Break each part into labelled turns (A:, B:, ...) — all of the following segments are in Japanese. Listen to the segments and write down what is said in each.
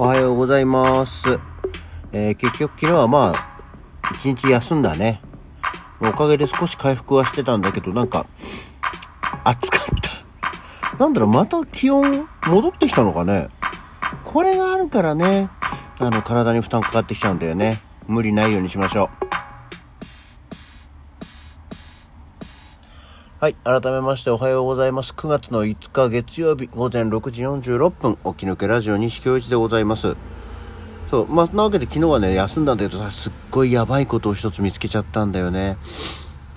A: おはようございます。えー結局昨日はまあ、一日休んだね。おかげで少し回復はしてたんだけど、なんか、暑かった。なんだろう、また気温戻ってきたのかね。これがあるからね、あの、体に負担かかってきちゃうんだよね。無理ないようにしましょう。はい。改めましておはようございます。9月の5日月曜日午前6時46分、起き抜けラジオ西京一でございます。そう。まあ、なわけで昨日はね、休んだんだけどさ、すっごいやばいことを一つ見つけちゃったんだよね。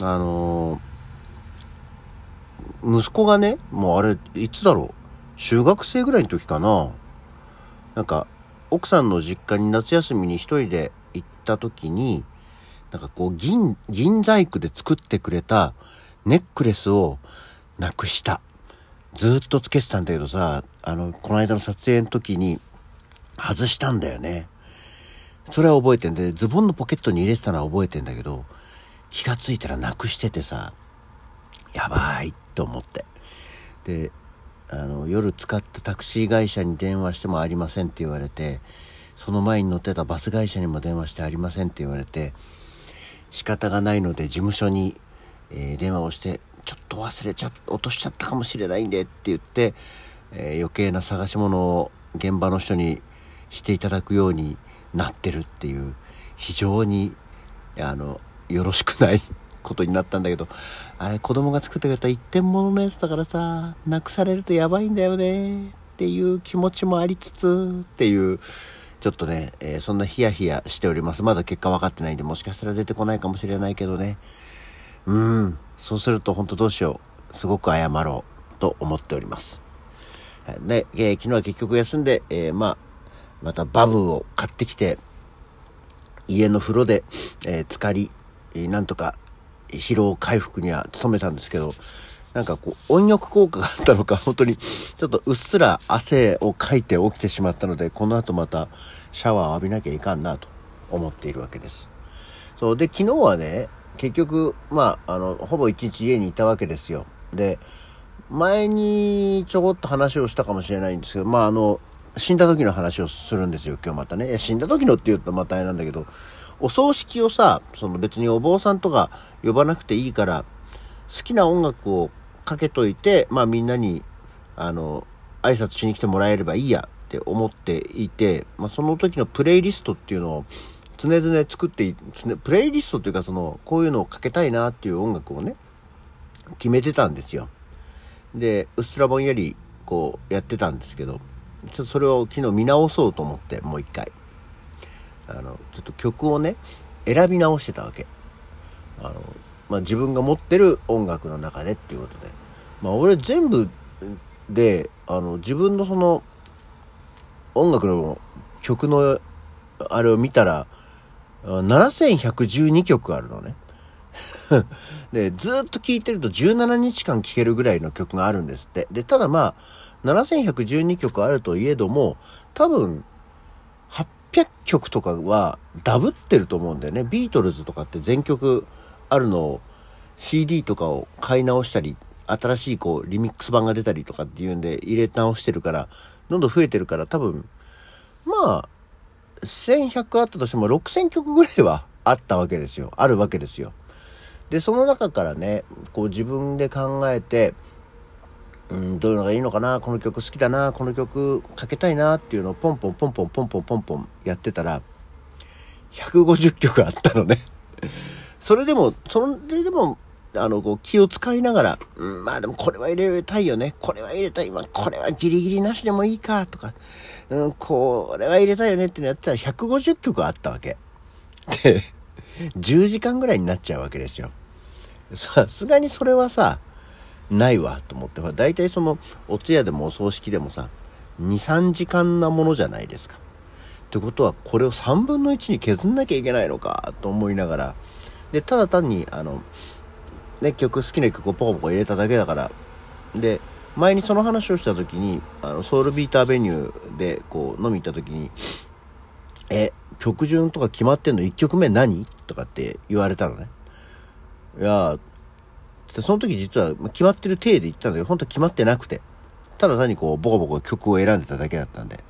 A: あのー息子がね、もうあれ、いつだろう？中学生ぐらいの時かな。なんか、奥さんの実家に夏休みに一人で行った時に、なんかこう、銀、銀細工で作ってくれたネックレスをなくした。ずっとつけてたんだけどさ、あの、この間の撮影の時に外したんだよね。それは覚えてんで、ズボンのポケットに入れてたのは覚えてんだけど、気がついたらなくしててさ、やばいと思って。で、あの、夜使ったタクシー会社に電話してもありませんって言われて、その前に乗ってたバス会社にも電話してありませんって言われて、仕方がないので事務所に、えー電話をして、ちょっと忘れちゃ落としちゃったかもしれないんでって言って、えー余計な探し物を現場の人にしていただくようになってるっていう、非常に、あの、よろしくないことになったんだけど、あれ子供が作ってくれた一点物のやつだからさ、なくされるとやばいんだよねっていう気持ちもありつつっていう、ちょっとね、えーそんなヒヤヒヤしております。まだ結果分かってないんで、もしかしたら出てこないかもしれないけどね。うん。そうすると本当どうしよう。すごく謝ろうと思っております。で、えー昨日は結局休んで、えーまあ、またバブを買ってきて、家の風呂で、えー浸かり、えなんとか疲労回復には努めたんですけど、なんかこう、温浴効果があったのか、本当に、ちょっとうっすら汗をかいて起きてしまったので、この後またシャワーを浴びなきゃいかんなと思っているわけです。そう。で、昨日はね、結局、まあ、あの、ほぼ一日家にいたわけですよ。で、前にちょこっと話をしたかもしれないんですけど、まあ、あの、死んだ時の話をするんですよ、今日またね。死んだ時のって言うとまたあれなんだけど、お葬式をさ、その別にお坊さんとか呼ばなくていいから、好きな音楽をかけといて、まあみんなに、あの、挨拶しに来てもらえればいいやって思っていて、まあその時のプレイリストっていうのを常々作って、プレイリストっていうかその、こういうのをかけたいなっていう音楽をね、決めてたんですよ。で、うっすらぼんやりこうやってたんですけど、ちょっとそれを昨日見直そうと思って、もう一回。あの、ちょっと曲をね、選び直してたわけ。あの、まあ、自分が持ってる音楽の中でっていうことで。まあ、俺全部で、あの、自分のその、音楽の曲の、あれを見たら、7112曲あるのね。で、ずっと聴いてると17日間聴けるぐらいの曲があるんですって。で、ただまあ、7112曲あるといえども、多分、800曲とかはダブってると思うんだよね。ビートルズとかって全曲あるのを CD とかを買い直したり、新しいこうリミックス版が出たりとかっていうんで入れ直してるから、どんどん増えてるから多分、まあ、1100あったとしても6000曲ぐらいはあったわけですよ。あるわけですよ。で、その中からね、こう自分で考えて、うん、どういうのがいいのかな、この曲好きだな、この曲かけたいなっていうのをポンポンポンポンポンポンポンポンやってたら、150曲あったのね。それでも、それでも、あの、こう気を使いながら、うん、まあでもこれは入れたいよね。これは入れたい。まあこれはギリギリなしでもいいか、とか、うん、これは入れたいよねってのやってたら150曲あったわけ。で、10時間ぐらいになっちゃうわけですよ。さすがにそれはさ、ないわと思って、だいたいその、お通夜でもお葬式でもさ、2、3時間なものじゃないですか。ってことは、これを3分の1に削んなきゃいけないのか、と思いながら、で、ただ単に、あの、ね、曲、好きな曲をポコポコ入れただけだから、で、前にその話をした時に、あの、ソウルビーターベニューで、こう、飲み行った時に、え、曲順とか決まってんの ?1 曲目何？とかって言われたのね。いやーその時実は決まってる体で言ったんだけど、本当は決まってなくて。ただ単にこう、ボコボコ曲を選んでただけだったんで。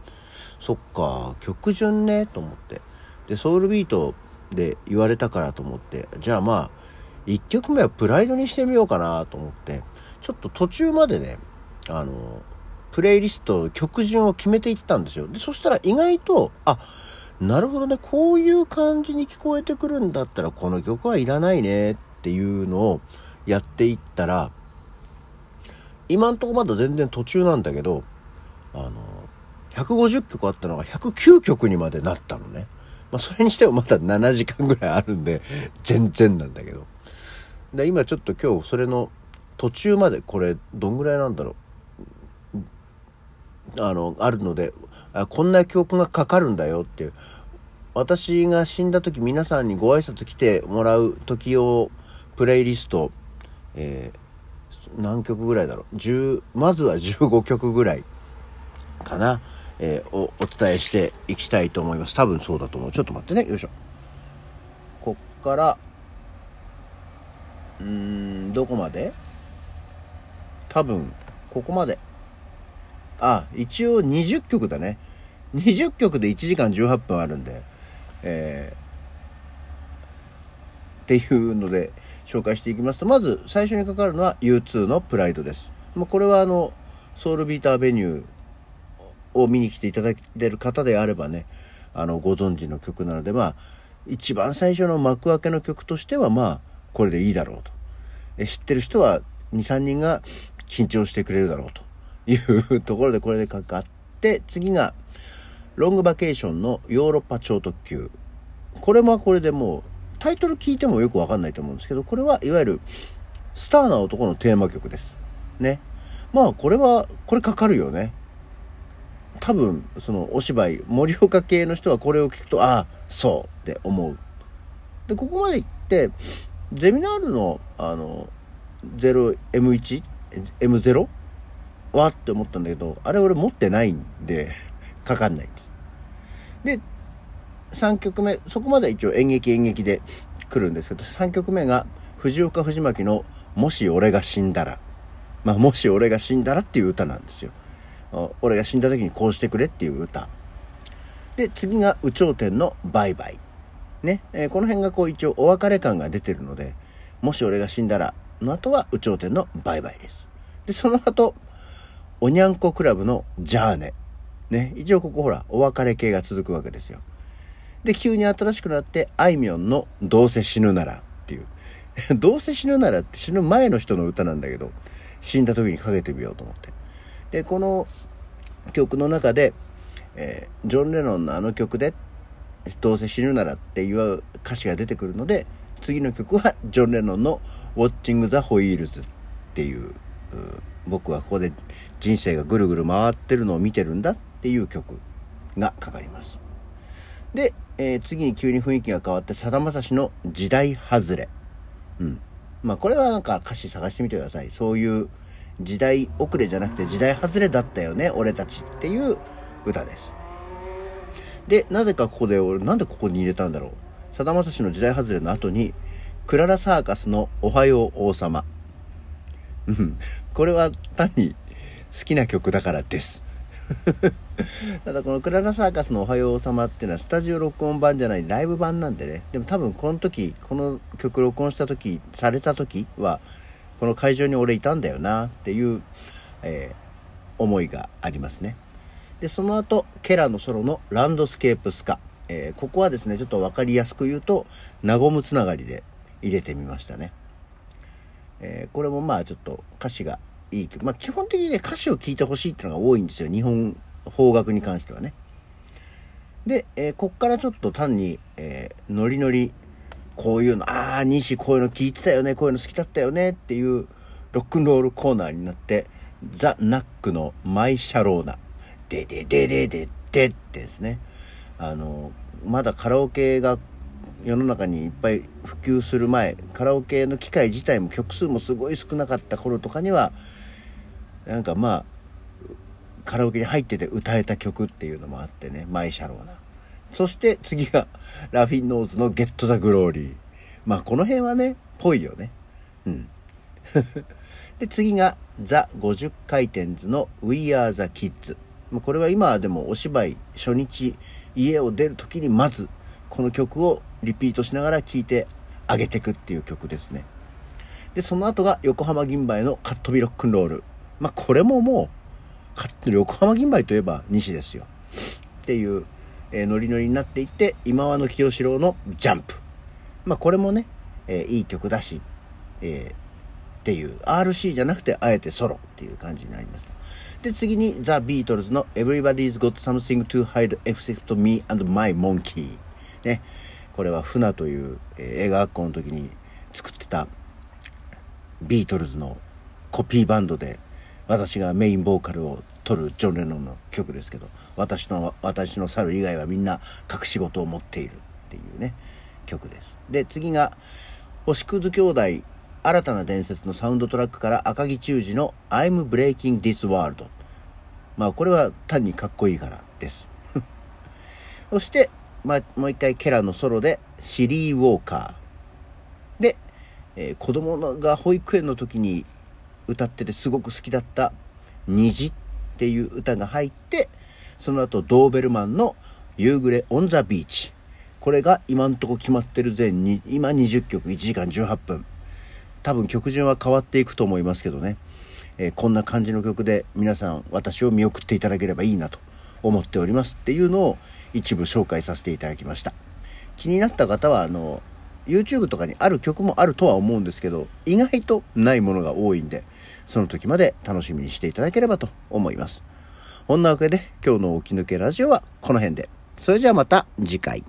A: そっか曲順ねと思ってでソウルビートで言われたからと思ってじゃあまあ1曲目はプライドにしてみようかなと思ってちょっと途中までねあのプレイリスト曲順を決めていったんですよでそしたら意外とあなるほどねこういう感じに聞こえてくるんだったらこの曲はいらないねっていうのをやっていったら今んとこまだ全然途中なんだけどあの150曲あったのが109曲にまでなったのね。まあ、それにしてもまだ7時間ぐらいあるんで、全然なんだけど。で、今ちょっと今日それの途中まで、これ、どんぐらいなんだろう。あの、あるので、あこんな曲がかかるんだよっていう。私が死んだ時皆さんにご挨拶来てもらう時をプレイリスト、えー、何曲ぐらいだろう。10、まずは15曲ぐらいかな。えー、おお伝えしていきたいと思います。多分そうだと思う。ちょっと待ってね。よいしょ。こっから、うーん、どこまで？多分、ここまで。あ、一応20曲だね。20曲で1時間18分あるんで、えー、っていうので紹介していきますと、まず最初にかかるのは U2 のプライドです。まあ、これはあの、ソウルビーターベニューを見に来ていただいてる方であればね、あの、ご存知の曲なので、まあ、一番最初の幕開けの曲としては、まあ、これでいいだろうと。え知ってる人は2、3人が緊張してくれるだろうというところでこれでかかって、次が、ロングバケーションのヨーロッパ超特急。これもこれでもう、タイトル聞いてもよくわかんないと思うんですけど、これはいわゆる、スターな男のテーマ曲です。ね。まあ、これは、これかかるよね。多分そのお芝居盛岡系の人はこれを聞くとああそうって思うでここまで行ってゼミナールのあの 0M1M0 はって思ったんだけどあれ俺持ってないんでかかんないですで3曲目そこまで一応演劇演劇で来るんですけど3曲目が藤岡藤巻の「もし俺が死んだら」まあ「もし俺が死んだら」っていう歌なんですよ。俺が死んだ時にこうしてくれっていう歌。で、次が、有頂天のバイバイ。ね。えー、この辺がこう一応お別れ感が出てるので、もし俺が死んだら、の後は有頂天のバイバイです。で、その後、おにゃんこクラブのジャーネ。ね。一応ここほら、お別れ系が続くわけですよ。で、急に新しくなって、あいみょんのどうせ死ぬならっていう。どうせ死ぬならって死ぬ前の人の歌なんだけど、死んだ時にかけてみようと思って。でこの曲の中で、えー、ジョン・レノンのあの曲で「どうせ死ぬなら」っていう歌詞が出てくるので次の曲はジョン・レノンの「Watching the Wheels」っていう僕はここで人生がぐるぐる回ってるのを見てるんだっていう曲がかかります。で、えー、次に急に雰囲気が変わってさだまさしの「時代外れ」うん。まあこれはなんか歌詞探してみてください。そういう時代遅れじゃなくて時代外れだったよね、俺たちっていう歌です。で、なぜかここで、俺なんでここに入れたんだろう。さだまさしの時代外れの後に、クララサーカスのおはよう王様。うん。これは単に好きな曲だからです。ただこのクララサーカスのおはよう王様っていうのはスタジオ録音版じゃないライブ版なんでね。でも多分この時、この曲録音した時、された時はこの会場に俺いたんだよなっていう、えー、思いがありますね。で、その後、ケラのソロのランドスケープスカ。えー、ここはですね、ちょっと分かりやすく言うと、ナゴムつながりで入れてみましたね。えー、これもまあちょっと歌詞がいい、まあ基本的にね、歌詞を聴いてほしいっていうのが多いんですよ。日本邦楽に関してはね。で、えー、こっからちょっと単に、えー、ノリノリこういうの、ああ、西こういうの聞いてたよね、こういうの好きだったよねっていうロックンロールコーナーになって、ザ・ナックのマイ・シャローナ、ででででででってですね、あの、まだカラオケが世の中にいっぱい普及する前、カラオケの機械自体も曲数もすごい少なかった頃とかには、なんかまあ、カラオケに入ってて歌えた曲っていうのもあってね、マイ・シャローナ。そして次が、ラフィンノーズのゲットザグローリー。まあこの辺はね、ぽいよね。うん。で、次が、ザ・50回転図の We Are the Kids。まこれは今でもお芝居初日家を出る時にまずこの曲をリピートしながら聴いてあげてくっていう曲ですね。で、その後が横浜銀杯のカットビロックンロール。まあこれももう、横浜銀杯といえば西ですよ。っていう、えー、ノリノリになっていって、今和の清志郎のジャンプ。まあこれもね、えー、いい曲だし、え、っていう RC じゃなくてあえてソロっていう感じになりました。で、次にザ・ビートルズの Everybody's Got Something to Hide Except Me and My Monkey。ね。これは船という、えー、映画学校の時に作ってたビートルズのコピーバンドで私がメインボーカルを取るジョン・レノンの曲ですけど私の私の猿以外はみんな隠し事を持っているっていうね曲ですで次が星屑兄弟新たな伝説のサウンドトラックから赤木忠二の I'm Breaking This World まあこれは単にかっこいいからです。そしてまあ、もう一回ケラのソロでシリー・ウォーカー。で、えー、子供が保育園の時に歌っててすごく好きだった「虹」っていう歌が入ってその後ドーベルマンの「夕暮れオン・ザ・ビーチ」これが今んとこ決まってる全に今20曲1時間18分。多分曲順は変わっていくと思いますけどね、えー、こんな感じの曲で皆さん私を見送っていただければいいなと思っておりますっていうのを一部紹介させていただきました。気になった方はあの YouTube とかにある曲もあるとは思うんですけど意外とないものが多いんでその時まで楽しみにしていただければと思います。こんなわけで今日の起き抜けラジオはこの辺で。それじゃあまた次回。